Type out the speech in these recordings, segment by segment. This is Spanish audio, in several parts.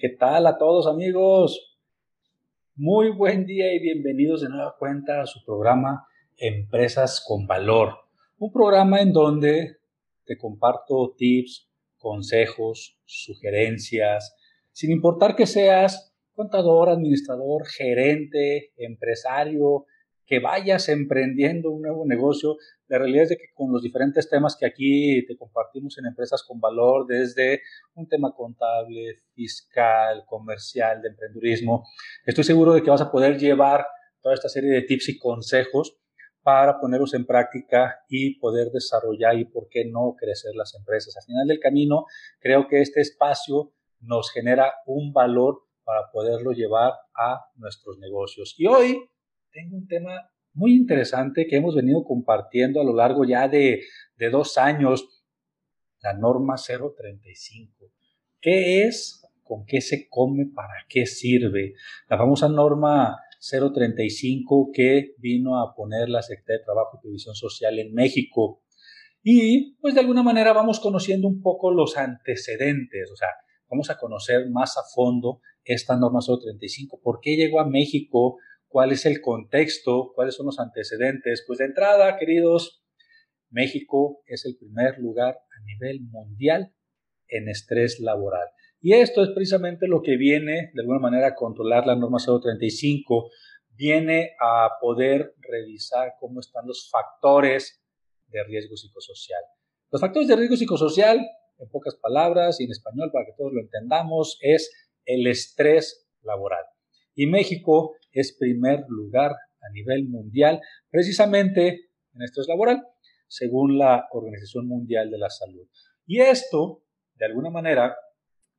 ¿Qué tal a todos amigos? Muy buen día y bienvenidos de nueva cuenta a su programa Empresas con Valor. Un programa en donde te comparto tips, consejos, sugerencias, sin importar que seas contador, administrador, gerente, empresario, que vayas emprendiendo un nuevo negocio, la realidad es de que con los diferentes temas que aquí te compartimos en Empresas con Valor, desde un tema contable, fiscal, comercial, de emprendurismo, estoy seguro de que vas a poder llevar toda esta serie de tips y consejos para ponerlos en práctica y poder desarrollar y, por qué no, crecer las empresas. Al final del camino, creo que este espacio nos genera un valor para poderlo llevar a nuestros negocios. Y hoy tengo un tema muy interesante que hemos venido compartiendo a lo largo ya de, de dos años, la norma 035. ¿Qué es? ¿Con qué se come? ¿Para qué sirve? La famosa norma 035 que vino a poner la Secretaría de Trabajo y Previsión Social en México. Y pues de alguna manera vamos conociendo un poco los antecedentes, o sea, vamos a conocer más a fondo esta norma 035, por qué llegó a México, cuál es el contexto, cuáles son los antecedentes. Pues de entrada, queridos, México es el primer lugar a nivel mundial en estrés laboral. Y esto es precisamente lo que viene, de alguna manera, a controlar la norma 035, viene a poder revisar cómo están los factores de riesgo psicosocial. Los factores de riesgo psicosocial, en pocas palabras y en español para que todos lo entendamos, es el estrés laboral. Y México es primer lugar a nivel mundial precisamente en estrés laboral, según la Organización Mundial de la Salud. Y esto, de alguna manera,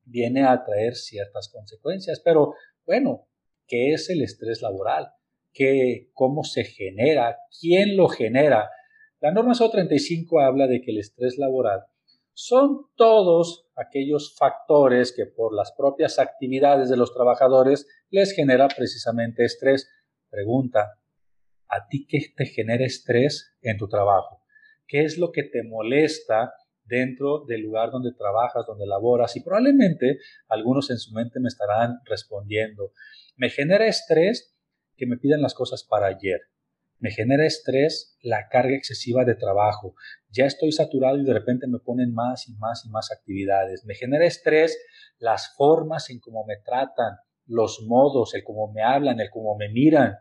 viene a traer ciertas consecuencias, pero bueno, ¿qué es el estrés laboral? ¿Qué, ¿Cómo se genera? ¿Quién lo genera? La norma SO 35 habla de que el estrés laboral son todos aquellos factores que por las propias actividades de los trabajadores les genera precisamente estrés. Pregunta, ¿a ti qué te genera estrés en tu trabajo? ¿Qué es lo que te molesta dentro del lugar donde trabajas, donde laboras? Y probablemente algunos en su mente me estarán respondiendo, me genera estrés que me pidan las cosas para ayer. Me genera estrés la carga excesiva de trabajo. Ya estoy saturado y de repente me ponen más y más y más actividades. Me genera estrés las formas en cómo me tratan, los modos, el cómo me hablan, el cómo me miran,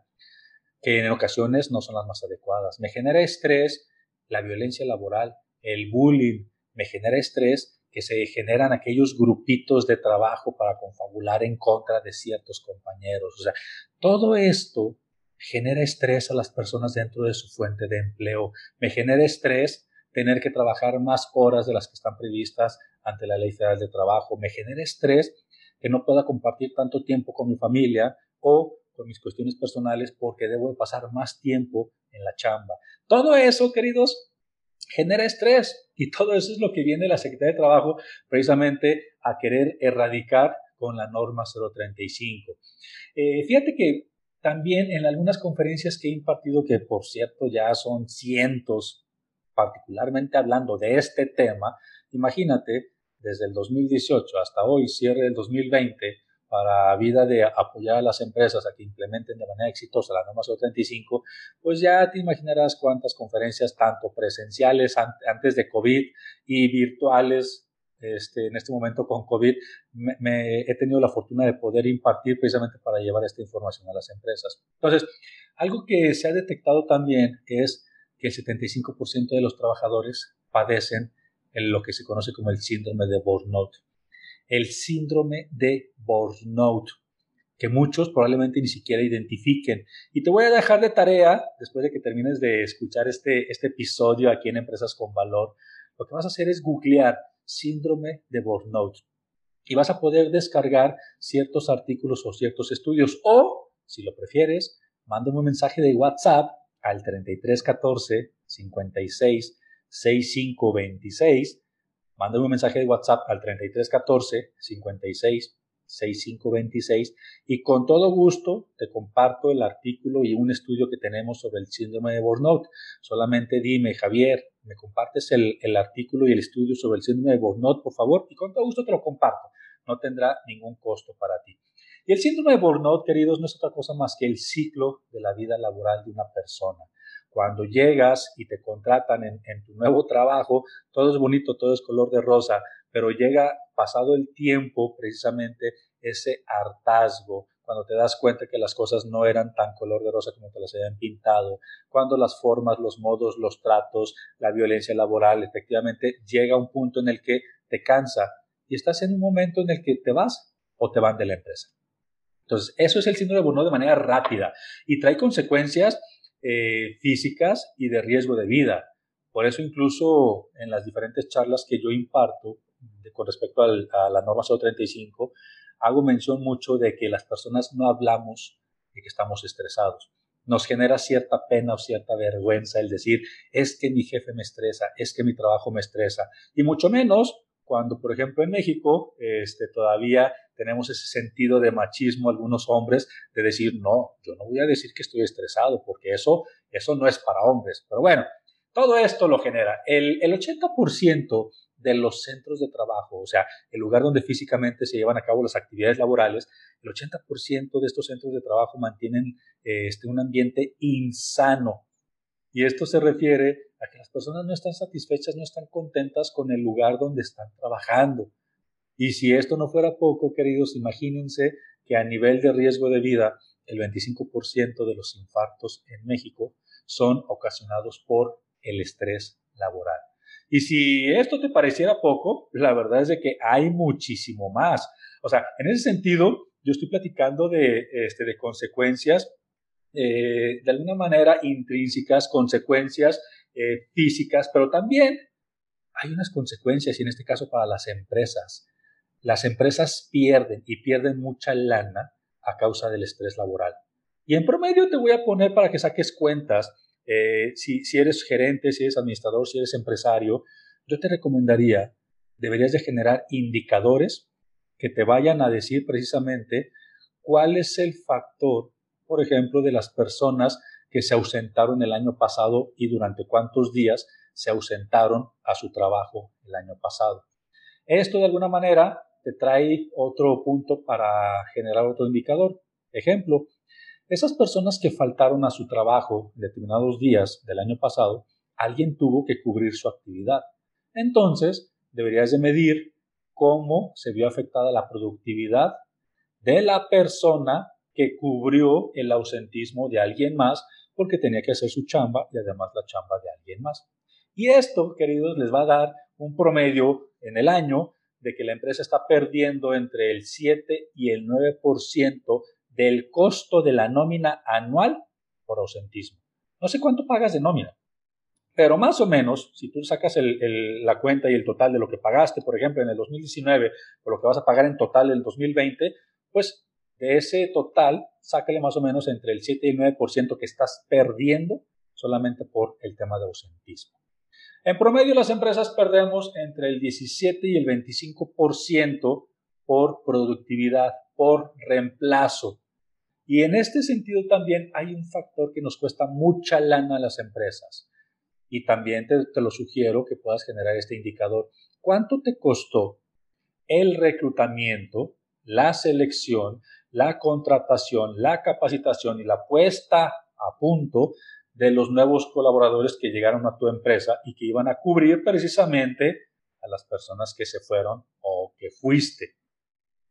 que en ocasiones no son las más adecuadas. Me genera estrés la violencia laboral, el bullying. Me genera estrés que se generan aquellos grupitos de trabajo para confabular en contra de ciertos compañeros. O sea, todo esto genera estrés a las personas dentro de su fuente de empleo. Me genera estrés tener que trabajar más horas de las que están previstas ante la ley federal de trabajo. Me genera estrés que no pueda compartir tanto tiempo con mi familia o con mis cuestiones personales porque debo de pasar más tiempo en la chamba. Todo eso, queridos, genera estrés y todo eso es lo que viene la Secretaría de Trabajo precisamente a querer erradicar con la norma 035. Eh, fíjate que también en algunas conferencias que he impartido, que por cierto ya son cientos, particularmente hablando de este tema, imagínate, desde el 2018 hasta hoy, cierre del 2020, para vida de apoyar a las empresas a que implementen de manera exitosa la norma 035, pues ya te imaginarás cuántas conferencias, tanto presenciales antes de COVID y virtuales este, en este momento con COVID, me, he tenido la fortuna de poder impartir precisamente para llevar esta información a las empresas. Entonces, algo que se ha detectado también es que el 75% de los trabajadores padecen en lo que se conoce como el síndrome de burnout. El síndrome de burnout que muchos probablemente ni siquiera identifiquen. Y te voy a dejar de tarea, después de que termines de escuchar este, este episodio aquí en Empresas con Valor, lo que vas a hacer es googlear síndrome de burnout y vas a poder descargar ciertos artículos o ciertos estudios o, si lo prefieres, mándame un mensaje de WhatsApp al 3314 56 6526. Mándame un mensaje de WhatsApp al 3314 56 6526 y con todo gusto te comparto el artículo y un estudio que tenemos sobre el síndrome de burnout. Solamente dime, Javier, ¿me compartes el, el artículo y el estudio sobre el síndrome de burnout, por favor? Y con todo gusto te lo comparto. No tendrá ningún costo para ti. Y el síndrome de burnout, queridos, no es otra cosa más que el ciclo de la vida laboral de una persona. Cuando llegas y te contratan en, tu nuevo trabajo, todo es bonito, todo es color de rosa, pero llega pasado el tiempo precisamente ese hartazgo, cuando te das cuenta que las cosas no eran tan color de rosa como te las habían pintado, cuando las formas, los modos, los tratos, la violencia laboral, efectivamente llega un punto en el que te cansa y estás en un momento en el que te vas o te van de la empresa. Entonces, eso es el síndrome de Burnout de manera rápida y trae consecuencias eh, físicas y de riesgo de vida. Por eso incluso en las diferentes charlas que yo imparto, con respecto a la norma 035, hago mención mucho de que las personas no hablamos de que estamos estresados. Nos genera cierta pena o cierta vergüenza el decir, es que mi jefe me estresa, es que mi trabajo me estresa. Y mucho menos cuando, por ejemplo, en México este, todavía tenemos ese sentido de machismo algunos hombres de decir, no, yo no voy a decir que estoy estresado porque eso, eso no es para hombres. Pero bueno, todo esto lo genera. El, el 80% de los centros de trabajo, o sea, el lugar donde físicamente se llevan a cabo las actividades laborales, el 80% de estos centros de trabajo mantienen este, un ambiente insano. Y esto se refiere a que las personas no están satisfechas, no están contentas con el lugar donde están trabajando. Y si esto no fuera poco, queridos, imagínense que a nivel de riesgo de vida, el 25% de los infartos en México son ocasionados por el estrés laboral. Y si esto te pareciera poco, la verdad es de que hay muchísimo más. O sea, en ese sentido, yo estoy platicando de, este, de consecuencias eh, de alguna manera intrínsecas, consecuencias eh, físicas, pero también hay unas consecuencias, y en este caso para las empresas. Las empresas pierden y pierden mucha lana a causa del estrés laboral. Y en promedio te voy a poner para que saques cuentas eh, si, eres gerente, si eres administrador, si eres empresario, yo te recomendaría, deberías de generar indicadores que te vayan a decir precisamente cuál es el factor, por ejemplo, de las personas que se ausentaron el año pasado y durante cuántos días se ausentaron a su trabajo el año pasado. Esto de alguna manera te trae otro punto para generar otro indicador. Ejemplo, esas personas que faltaron a su trabajo en determinados días del año pasado, alguien tuvo que cubrir su actividad. Entonces, deberías de medir cómo se vio afectada la productividad de la persona que cubrió el ausentismo de alguien más porque tenía que hacer su chamba y además la chamba de alguien más. Y esto, queridos, les va a dar un promedio en el año de que la empresa está perdiendo entre el 7 y el 9% del costo de la nómina anual por ausentismo. No sé cuánto pagas de nómina, pero más o menos, si tú sacas la cuenta y el total de lo que pagaste, por ejemplo, en el 2019, o lo que vas a pagar en total en el 2020, pues de ese total, sácale más o menos entre el 7 y el 9% que estás perdiendo solamente por el tema de ausentismo. En promedio, las empresas perdemos entre el 17 y el 25% por productividad, por reemplazo. Y en este sentido también hay un factor que nos cuesta mucha lana a las empresas. Y también te, te, lo sugiero que puedas generar este indicador. ¿Cuánto te costó el reclutamiento, la selección, la contratación, la capacitación y la puesta a punto de los nuevos colaboradores que llegaron a tu empresa y que iban a cubrir precisamente a las personas que se fueron o que fuiste.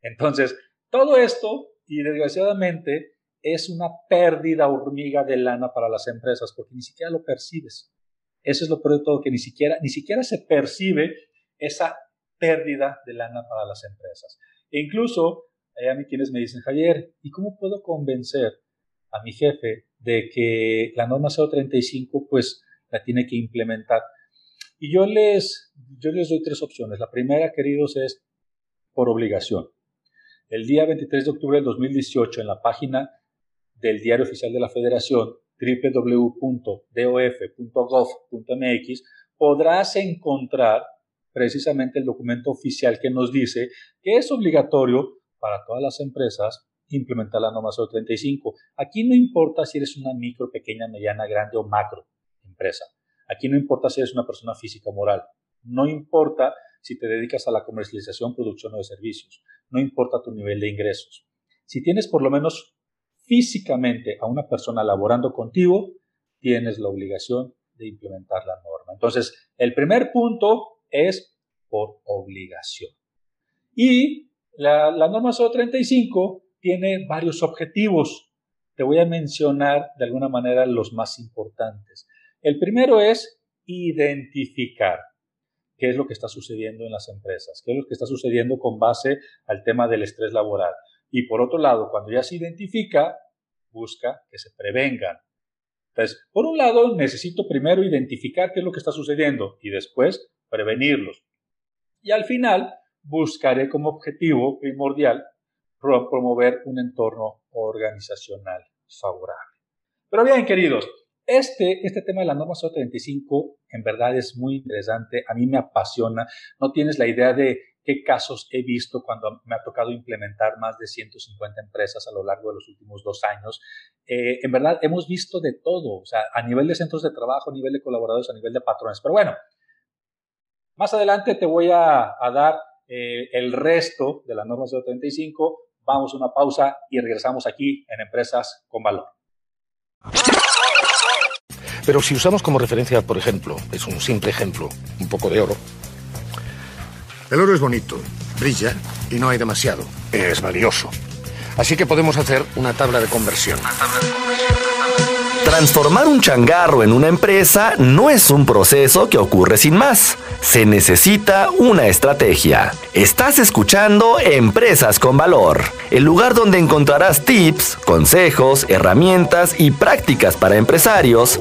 Entonces, todo esto, y desgraciadamente, es una pérdida hormiga de lana para las empresas porque ni siquiera lo percibes. Eso es lo peor de todo, que ni siquiera, ni siquiera se percibe esa pérdida de lana para las empresas. E incluso hay a mí quienes me dicen, Javier, ¿y cómo puedo convencer a mi jefe de que la norma 035 pues la tiene que implementar? Y yo les, yo les doy tres opciones. La primera, queridos, es por obligación. El día 23 de octubre del 2018, en la página del Diario Oficial de la Federación, www.dof.gov.mx, podrás encontrar precisamente el documento oficial que nos dice que es obligatorio para todas las empresas implementar la norma 035. Aquí no importa si eres una micro, pequeña, mediana, grande o macro empresa. Aquí no importa si eres una persona física o moral. No importa si te dedicas a la comercialización, producción o de servicios. No importa tu nivel de ingresos. Si tienes por lo menos físicamente a una persona laborando contigo, tienes la obligación de implementar la norma. Entonces, el primer punto es por obligación. Y la, norma 035 tiene varios objetivos. Te voy a mencionar de alguna manera los más importantes. El primero es identificar qué es lo que está sucediendo en las empresas, qué es lo que está sucediendo con base al tema del estrés laboral. Y por otro lado, cuando ya se identifica, busca que se prevengan. Entonces, por un lado, necesito primero identificar qué es lo que está sucediendo y después prevenirlos. Y al final, buscaré como objetivo primordial promover un entorno organizacional favorable. Pero bien, queridos, este, este tema de la norma 035 en verdad es muy interesante, a mí me apasiona, no tienes la idea de qué casos he visto cuando me ha tocado implementar más de 150 empresas a lo largo de los últimos dos años. Eh, en verdad, hemos visto de todo, o sea, a nivel de centros de trabajo, a nivel de colaboradores, a nivel de patrones. Pero bueno, más adelante te voy a, dar eh, el resto de la norma 035. Vamos a una pausa y regresamos aquí en Empresas con Valor. Pero si usamos como referencia, por ejemplo, es un simple ejemplo, un poco de oro. El oro es bonito, brilla y no hay demasiado. Es valioso. Así que podemos hacer una tabla de conversión. Una tabla de conversión. Transformar un changarro en una empresa no es un proceso que ocurre sin más. Se necesita una estrategia. Estás escuchando Empresas con Valor, el lugar donde encontrarás tips, consejos, herramientas y prácticas para empresarios,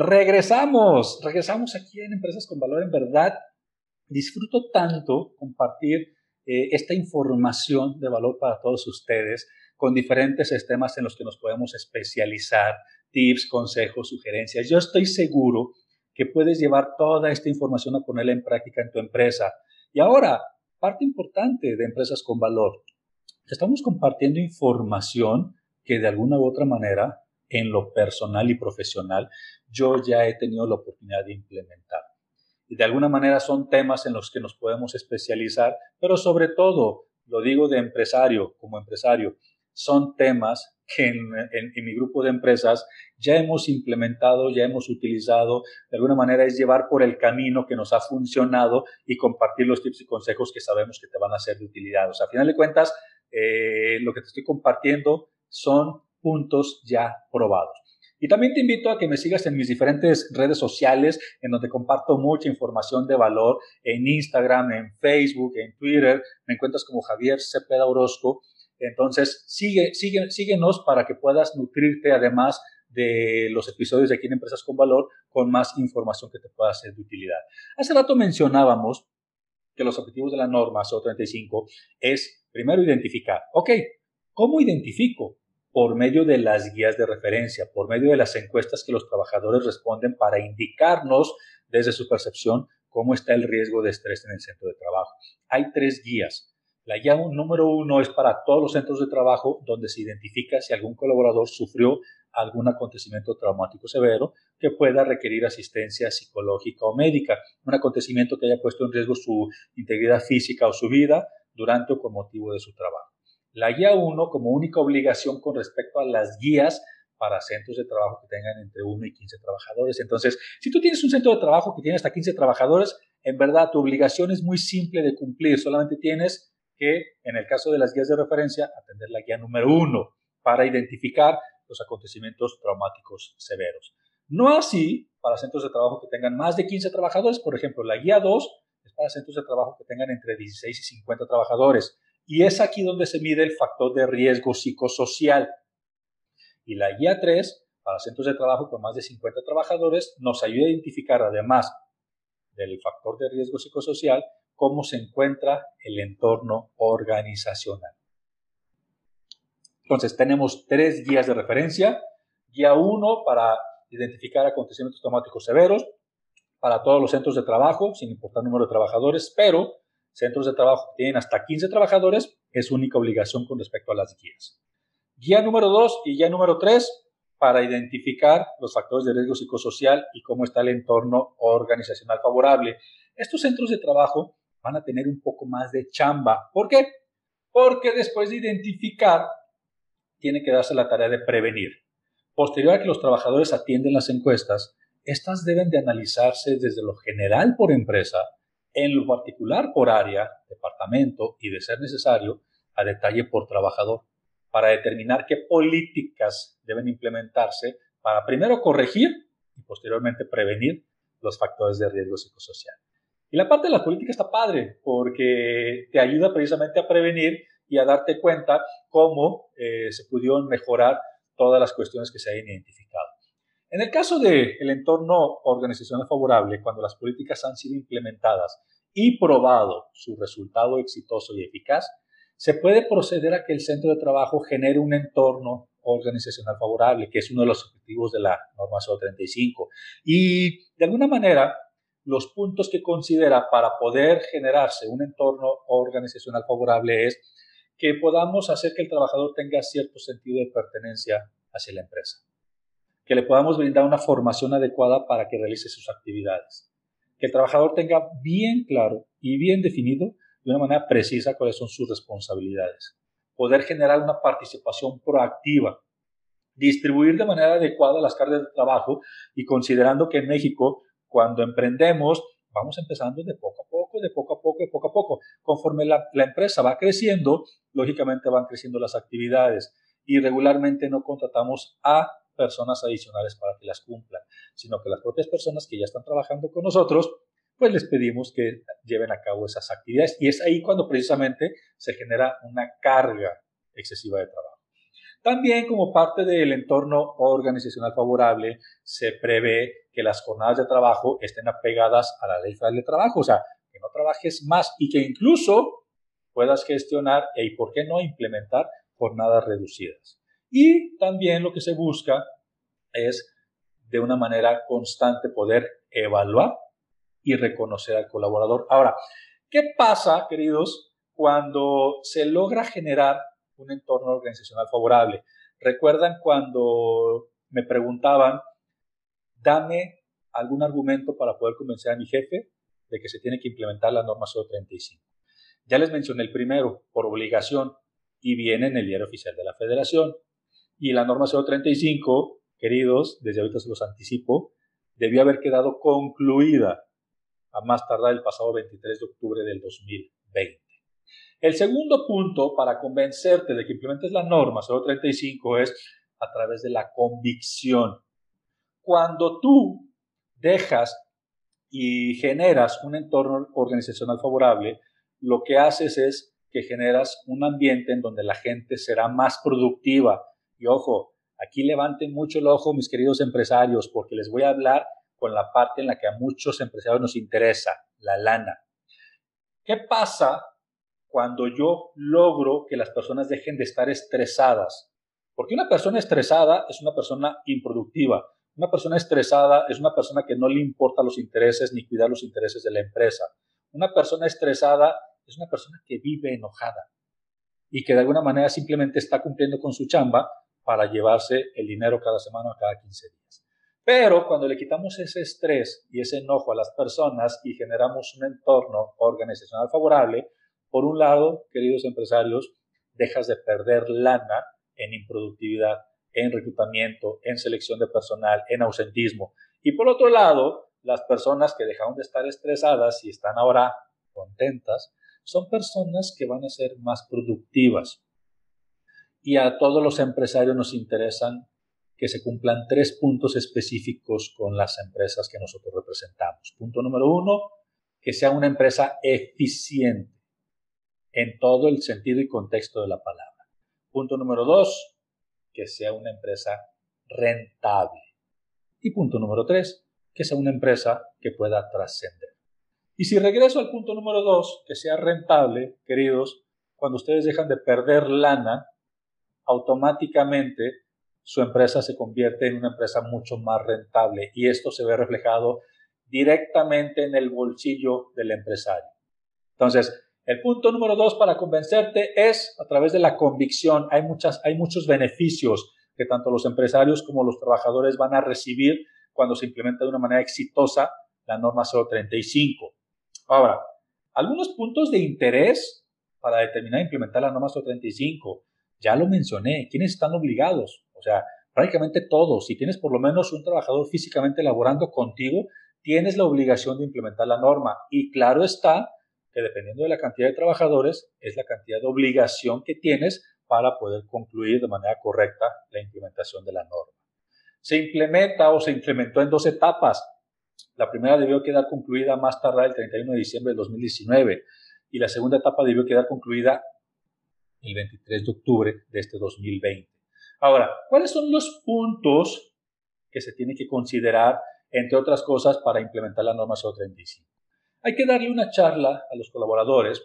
Regresamos, regresamos aquí en Empresas con Valor. En verdad, disfruto tanto compartir eh, esta información de valor para todos ustedes con diferentes temas en los que nos podemos especializar, tips, consejos, sugerencias. Yo estoy seguro que puedes llevar toda esta información a ponerla en práctica en tu empresa. Y ahora, parte importante de Empresas con Valor. Estamos compartiendo información que de alguna u otra manera, en lo personal y profesional, yo ya he tenido la oportunidad de implementar. Y de alguna manera son temas en los que nos podemos especializar, pero sobre todo, lo digo de empresario como empresario, son temas que en, mi grupo de empresas ya hemos implementado, ya hemos utilizado, de alguna manera es llevar por el camino que nos ha funcionado y compartir los tips y consejos que sabemos que te van a ser de utilidad. O sea, a final de cuentas, eh, lo que te estoy compartiendo son puntos ya probados. Y también te invito a que me sigas en mis diferentes redes sociales, en donde comparto mucha información de valor, en Instagram, en Facebook, en Twitter. Me encuentras como Javier Cepeda Orozco. Entonces, sigue, sigue, síguenos para que puedas nutrirte además de los episodios de aquí en Empresas con Valor con más información que te pueda ser de utilidad. Hace rato mencionábamos que los objetivos de la norma CO35 es primero identificar, ok, ¿cómo identifico? Por medio de las guías de referencia, por medio de las encuestas que los trabajadores responden para indicarnos desde su percepción cómo está el riesgo de estrés en el centro de trabajo. Hay tres guías La guía número uno es para todos los centros de trabajo donde se identifica si algún colaborador sufrió algún acontecimiento traumático severo que pueda requerir asistencia psicológica o médica, un acontecimiento que haya puesto en riesgo su integridad física o su vida durante o con motivo de su trabajo. La guía 1 como única obligación con respecto a las guías para centros de trabajo que tengan entre 1 y 15 trabajadores. Entonces, si tú tienes un centro de trabajo que tiene hasta 15 trabajadores, en verdad tu obligación es muy simple de cumplir. Solamente tienes que, en el caso de las guías de referencia, atender la guía número 1 para identificar los acontecimientos traumáticos severos. No así para centros de trabajo que tengan más de 15 trabajadores. Por ejemplo, la guía 2 es para centros de trabajo que tengan entre 16 y 50 trabajadores. Y es aquí donde se mide el factor de riesgo psicosocial. Y la guía 3, para centros de trabajo con más de 50 trabajadores, nos ayuda a identificar, además del factor de riesgo psicosocial, cómo se encuentra el entorno organizacional. Entonces, tenemos tres guías de referencia. Guía 1 para identificar acontecimientos traumáticos severos para todos los centros de trabajo, sin importar número de trabajadores, pero centros de trabajo que tienen hasta 15 trabajadores es única obligación con respecto a las guías. Guía número 2 y guía número 3 para identificar los factores de riesgo psicosocial y cómo está el entorno organizacional favorable. Estos centros de trabajo van a tener un poco más de chamba. ¿Por qué? Porque después de identificar, tiene que darse la tarea de prevenir. Posterior a que los trabajadores atienden las encuestas, estas deben de analizarse desde lo general por empresa, en lo particular por área, departamento y, de ser necesario, a detalle por trabajador, para determinar qué políticas deben implementarse para primero corregir y posteriormente prevenir los factores de riesgo psicosocial. Y la parte de la política está padre porque te ayuda precisamente a prevenir y a darte cuenta cómo eh, se pudieron mejorar todas las cuestiones que se hayan identificado. En el caso del el entorno organizacional favorable, cuando las políticas han sido implementadas y probado su resultado exitoso y eficaz, se puede proceder a que el centro de trabajo genere un entorno organizacional favorable, que es uno de los objetivos de la norma 035. Y de alguna manera, los puntos que considera para poder generarse un entorno organizacional favorable es que podamos hacer que el trabajador tenga cierto sentido de pertenencia hacia la empresa, que le podamos brindar una formación adecuada para que realice sus actividades, que el trabajador tenga bien claro y bien definido de una manera precisa cuáles son sus responsabilidades, poder generar una participación proactiva, distribuir de manera adecuada las cargas de trabajo y considerando que en México, cuando emprendemos, vamos empezando de poco a poco, de poco a poco, de poco a poco. Conforme la, empresa va creciendo, lógicamente van creciendo las actividades. Y regularmente no contratamos a personas adicionales para que las cumplan, sino que las propias personas que ya están trabajando con nosotros, pues les pedimos que lleven a cabo esas actividades y es ahí cuando precisamente se genera una carga excesiva de trabajo. También como parte del entorno organizacional favorable, se prevé que las jornadas de trabajo estén apegadas a la ley federal de trabajo, o sea, que no trabajes más y que incluso puedas gestionar y, ¿por qué no, implementar jornadas reducidas? Y también lo que se busca es de una manera constante poder evaluar y reconocer al colaborador. Ahora, ¿qué pasa, queridos, cuando se logra generar un entorno organizacional favorable? ¿Recuerdan cuando me preguntaban dame algún argumento para poder convencer a mi jefe de que se tiene que implementar la norma 035. Ya les mencioné el primero, por obligación, y viene en el diario oficial de la federación. Y la norma 035, queridos, desde ahorita se los anticipo, debió haber quedado concluida a más tardar el pasado 23 de octubre del 2020. El segundo punto para convencerte de que implementes la norma 035 es a través de la convicción. Cuando tú dejas y generas un entorno organizacional favorable, lo que haces es que generas un ambiente en donde la gente será más productiva. Y ojo, aquí levanten mucho el ojo mis queridos empresarios, porque les voy a hablar con la parte en la que a muchos empresarios nos interesa, la lana. ¿Qué pasa cuando yo logro que las personas dejen de estar estresadas? Porque una persona estresada es una persona improductiva. Una persona estresada es una persona que no le importa los intereses ni cuidar los intereses de la empresa. Una persona estresada es una persona que vive enojada y que de alguna manera simplemente está cumpliendo con su chamba para llevarse el dinero cada semana o cada 15 días. Pero cuando le quitamos ese estrés y ese enojo a las personas y generamos un entorno organizacional favorable, por un lado, queridos empresarios, dejas de perder lana en improductividad, en reclutamiento, en selección de personal, en ausentismo. Y por otro lado, las personas que dejaron de estar estresadas y están ahora contentas, son personas que van a ser más productivas. Y a todos los empresarios nos interesan que se cumplan tres puntos específicos con las empresas que nosotros representamos. Punto número uno, que sea una empresa eficiente en todo el sentido y contexto de la palabra. Punto número dos, que sea una empresa rentable. Y punto número tres, que sea una empresa que pueda trascender. Y si regreso al punto número dos, que sea rentable, queridos, cuando ustedes dejan de perder lana, automáticamente su empresa se convierte en una empresa mucho más rentable y esto se ve reflejado directamente en el bolsillo del empresario. Entonces, el punto número dos para convencerte es a través de la convicción. Hay, muchas, hay muchos beneficios que tanto los empresarios como los trabajadores van a recibir cuando se implementa de una manera exitosa la norma 035. Ahora, algunos puntos de interés para determinar e implementar la norma 035. Ya lo mencioné, ¿quiénes están obligados? O sea, prácticamente todos. Si tienes por lo menos un trabajador físicamente laborando contigo, tienes la obligación de implementar la norma. Y claro está que dependiendo de la cantidad de trabajadores, es la cantidad de obligación que tienes para poder concluir de manera correcta la implementación de la norma. Se implementa o se implementó en dos etapas. La primera debió quedar concluida más tarde el 31 de diciembre de 2019 y la segunda etapa debió quedar concluida el 23 de octubre de este 2020. Ahora, ¿cuáles son los puntos que se tienen que considerar, entre otras cosas, para implementar la norma 035? Hay que darle una charla a los colaboradores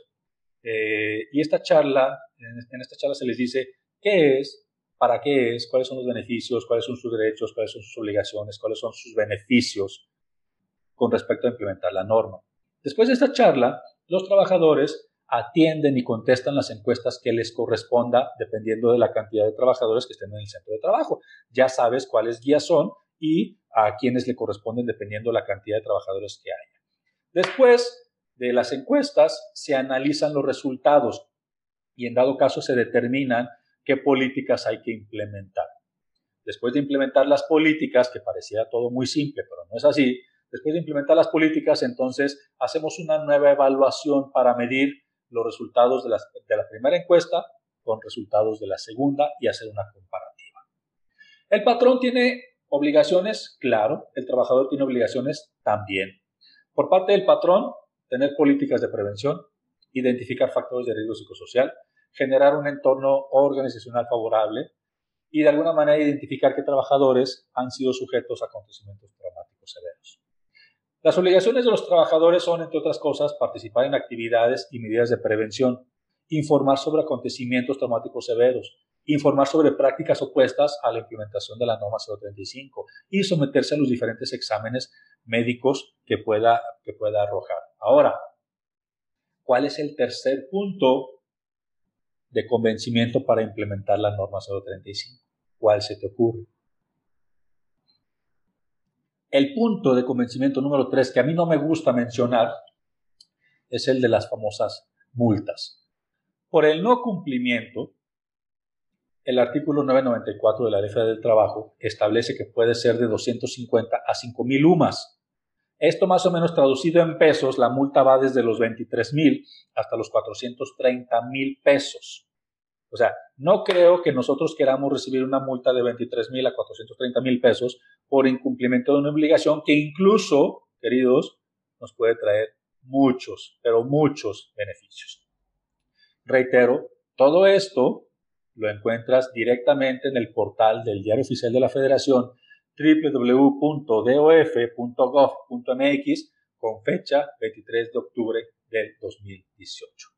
eh, y esta charla, en esta charla se les dice qué es, para qué es, cuáles son los beneficios, cuáles son sus derechos, cuáles son sus obligaciones, cuáles son sus beneficios con respecto a implementar la norma. Después de esta charla, los trabajadores atienden y contestan las encuestas que les corresponda dependiendo de la cantidad de trabajadores que estén en el centro de trabajo. Ya sabes cuáles guías son y a quiénes le corresponden dependiendo de la cantidad de trabajadores que haya. Después de las encuestas se analizan los resultados y en dado caso se determinan qué políticas hay que implementar. Después de implementar las políticas, que parecía todo muy simple, pero no es así, después de implementar las políticas, entonces hacemos una nueva evaluación para medir los resultados de, de la primera encuesta con resultados de la segunda y hacer una comparativa. El patrón tiene obligaciones, claro, el trabajador tiene obligaciones también. Por parte del patrón, tener políticas de prevención, identificar factores de riesgo psicosocial, generar un entorno organizacional favorable y de alguna manera identificar qué trabajadores han sido sujetos a acontecimientos traumáticos severos. Las obligaciones de los trabajadores son, entre otras cosas, participar en actividades y medidas de prevención, informar sobre acontecimientos traumáticos severos, informar sobre prácticas opuestas a la implementación de la norma 035 y someterse a los diferentes exámenes médicos que pueda, que pueda arrojar. Ahora, ¿cuál es el tercer punto de convencimiento para implementar la norma 035? ¿Cuál se te ocurre? El punto de convencimiento número 3 que a mí no me gusta mencionar es el de las famosas multas. Por el no cumplimiento, el artículo 994 de la Ley Federal del Trabajo establece que puede ser de 250 a 5.000 UMAS. Esto más o menos traducido en pesos, la multa va desde los 23.000 hasta los 430.000 pesos. O sea, no creo que nosotros queramos recibir una multa de 23 mil a 430 mil pesos por incumplimiento de una obligación que incluso, queridos, nos puede traer muchos, pero muchos beneficios. Reitero, todo esto lo encuentras directamente en el portal del Diario Oficial de la Federación www.dof.gov.mx con fecha 23 de octubre del 2018.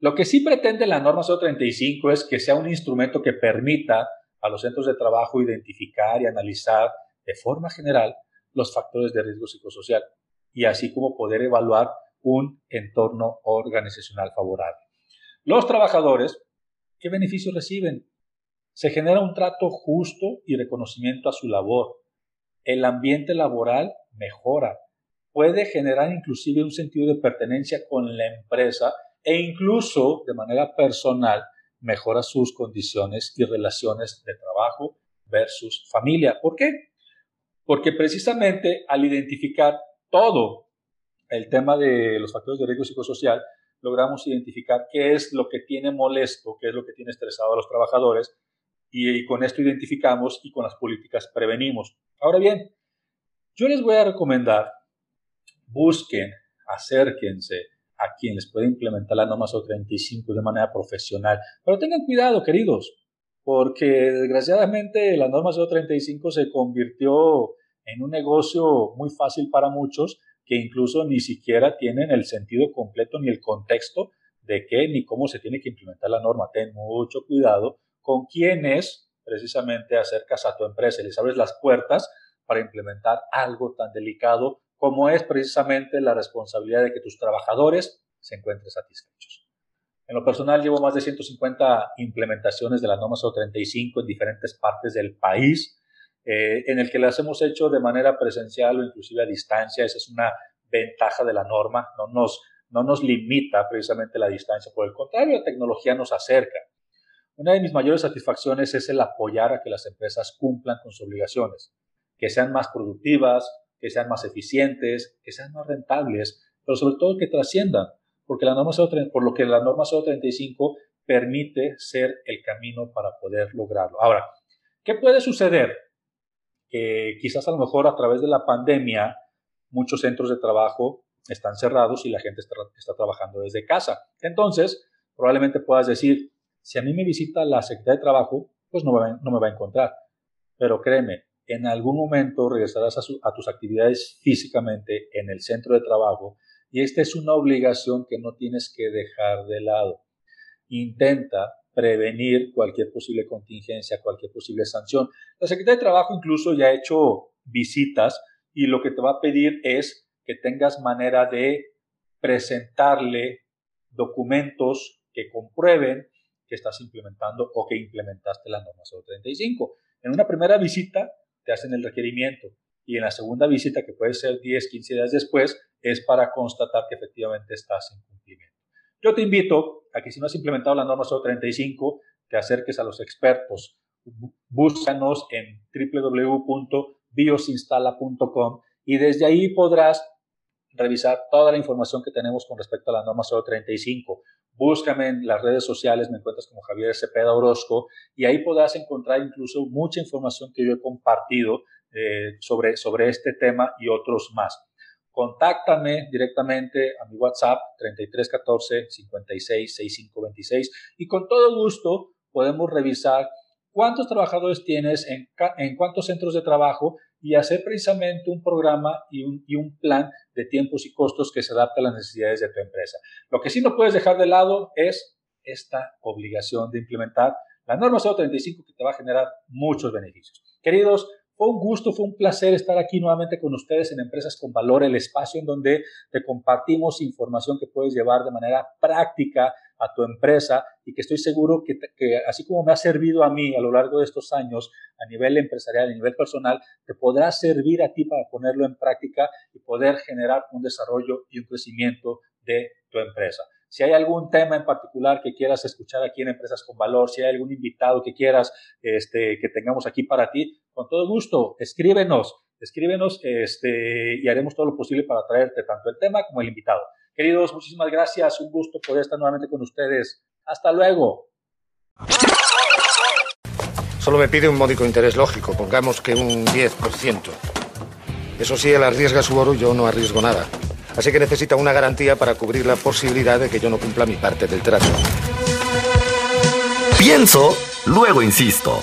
Lo que sí pretende la norma 035 es que sea un instrumento que permita a los centros de trabajo identificar y analizar de forma general los factores de riesgo psicosocial y así como poder evaluar un entorno organizacional favorable. Los trabajadores, ¿qué beneficios reciben? Se genera un trato justo y reconocimiento a su labor. El ambiente laboral mejora. Puede generar inclusive un sentido de pertenencia con la empresa e incluso de manera personal mejora sus condiciones y relaciones de trabajo versus familia. ¿Por qué? Porque precisamente al identificar todo el tema de los factores de riesgo psicosocial, logramos identificar qué es lo que tiene molesto, qué es lo que tiene estresado a los trabajadores y, con esto identificamos y con las políticas prevenimos. Ahora bien, yo les voy a recomendar, busquen, acérquense a quien les puede implementar la norma 35 de manera profesional, pero tengan cuidado, queridos, porque desgraciadamente la norma 035 se convirtió en un negocio muy fácil para muchos que incluso ni siquiera tienen el sentido completo ni el contexto de qué ni cómo se tiene que implementar la norma. Ten mucho cuidado con quienes precisamente acercas a tu empresa y les abres las puertas para implementar algo tan delicado como es precisamente la responsabilidad de que tus trabajadores se encuentren satisfechos. En lo personal llevo más de 150 implementaciones de la norma 035 en diferentes partes del país, eh, en el que las hemos hecho de manera presencial o inclusive a distancia. Esa es una ventaja de la norma, no nos, no nos limita precisamente la distancia, por el contrario, la tecnología nos acerca. Una de mis mayores satisfacciones es el apoyar a que las empresas cumplan con sus obligaciones, que sean más productivas, que sean más eficientes, que sean más rentables, pero sobre todo que trasciendan porque la norma por lo que la norma 035 permite ser el camino para poder lograrlo. Ahora, ¿qué puede suceder? Que quizás a lo mejor a través de la pandemia muchos centros de trabajo están cerrados y la gente está, trabajando desde casa. Entonces, probablemente puedas decir, si a mí me visita la Secretaría de Trabajo, pues no me, va a encontrar. Pero créeme, en algún momento regresarás a tus actividades físicamente en el centro de trabajo y esta es una obligación que no tienes que dejar de lado. Intenta prevenir cualquier posible contingencia, cualquier posible sanción. La Secretaría de Trabajo incluso ya ha hecho visitas y lo que te va a pedir es que tengas manera de presentarle documentos que comprueben que estás implementando o que implementaste la norma 035. En una primera visita te hacen el requerimiento y en la segunda visita, que puede ser 10, 15 días después, es para constatar que efectivamente estás en cumplimiento. Yo te invito a que si no has implementado la norma 035, te acerques a los expertos. Búscanos en www.biosinstala.com y desde ahí podrás revisar toda la información que tenemos con respecto a la norma 035. Búscame en las redes sociales, me encuentras como Javier Cepeda Orozco y ahí podrás encontrar incluso mucha información que yo he compartido eh, sobre, sobre este tema y otros más. Contáctame directamente a mi WhatsApp 3314 56 6526 y con todo gusto podemos revisar cuántos trabajadores tienes en, en cuántos centros de trabajo y hacer precisamente un programa y un, y un, plan de tiempos y costos que se adapte a las necesidades de tu empresa. Lo que sí no puedes dejar de lado es esta obligación de implementar la norma 035 que te va a generar muchos beneficios. Queridos, fue un gusto, fue un placer estar aquí nuevamente con ustedes en Empresas con Valor, el espacio en donde te compartimos información que puedes llevar de manera práctica a tu empresa y que estoy seguro que, así como me ha servido a mí a lo largo de estos años a nivel empresarial, a nivel personal, te podrá servir a ti para ponerlo en práctica y poder generar un desarrollo y un crecimiento de tu empresa. Si hay algún tema en particular que quieras escuchar aquí en Empresas con Valor, si hay algún invitado que quieras este, que tengamos aquí para ti, con todo gusto, escríbenos, escríbenos este, y haremos todo lo posible para traerte tanto el tema como el invitado. Queridos, muchísimas gracias, un gusto poder estar nuevamente con ustedes. Hasta luego. Solo me pide un módico interés lógico, pongamos que un 10%. Eso sí, él arriesga su oro, yo no arriesgo nada. Así que necesita una garantía para cubrir la posibilidad de que yo no cumpla mi parte del trato. Pienso, luego insisto.